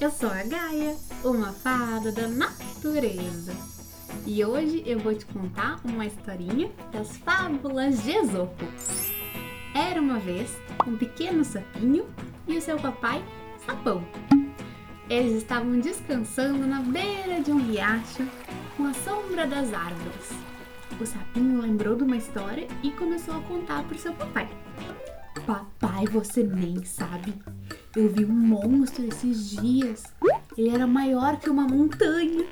eu sou a Gaia, uma fada da natureza. E hoje eu vou te contar uma historinha das fábulas de Esopo. Era uma vez um pequeno sapinho e o seu papai, Sapão. Eles estavam descansando na beira de um riacho com a sombra das árvores. O sapinho lembrou de uma história e começou a contar para o seu papai. Papai, você nem sabe. Eu vi um monstro esses dias. Ele era maior que uma montanha.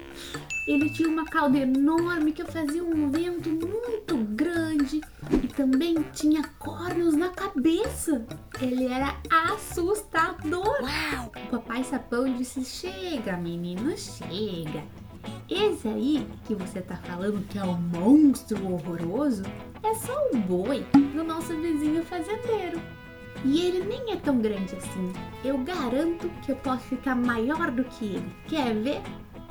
Ele tinha uma cauda enorme que fazia um vento muito grande e também tinha cornos na cabeça. Ele era assustador. Uau! O papai sapão disse: Chega, menino, chega. Esse aí que você tá falando que é o monstro horroroso é só um boi do nosso vizinho fazendeiro. E ele nem é tão grande assim. Eu garanto que eu posso ficar maior do que ele. Quer ver?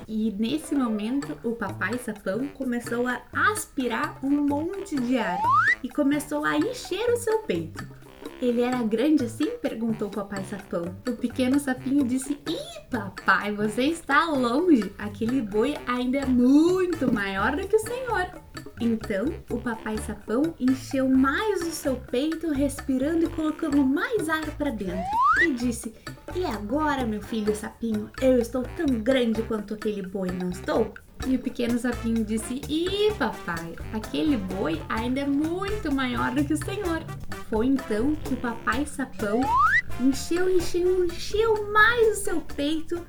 E nesse momento o papai sapão começou a aspirar um monte de ar e começou a encher o seu peito. Ele era grande assim? perguntou o papai sapão. O pequeno sapinho disse: Ih, papai, você está longe. Aquele boi ainda é muito maior do que o senhor. Então, o papai sapão encheu mais o seu peito, respirando e colocando mais ar para dentro. E disse: E agora, meu filho sapinho, eu estou tão grande quanto aquele boi, não estou? E o pequeno sapinho disse: Ih, papai, aquele boi ainda é muito maior do que o senhor. Foi então que o papai sapão encheu, encheu, encheu mais o seu peito,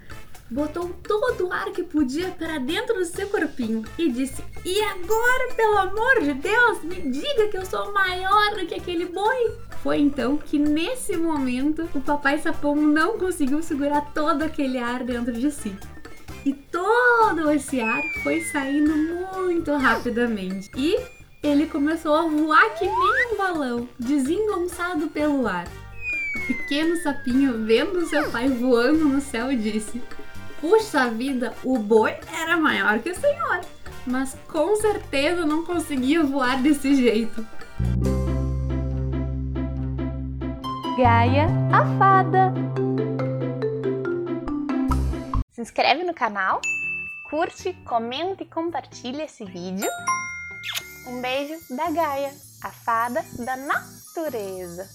botou todo o ar que podia para dentro do seu corpinho e disse: E agora, pelo amor de Deus, me diga que eu sou maior do que aquele boi. Foi então que nesse momento o papai sapão não conseguiu segurar todo aquele ar dentro de si. E todo esse ar foi saindo muito rapidamente. E ele começou a voar que nem um balão, desengonçado pelo ar. O pequeno sapinho, vendo seu pai voando no céu, disse: Puxa vida, o boi era maior que o senhor, mas com certeza não conseguia voar desse jeito. Gaia, a fada. Se inscreve no canal, curte, comenta e compartilha esse vídeo. Um beijo da Gaia, a fada da natureza.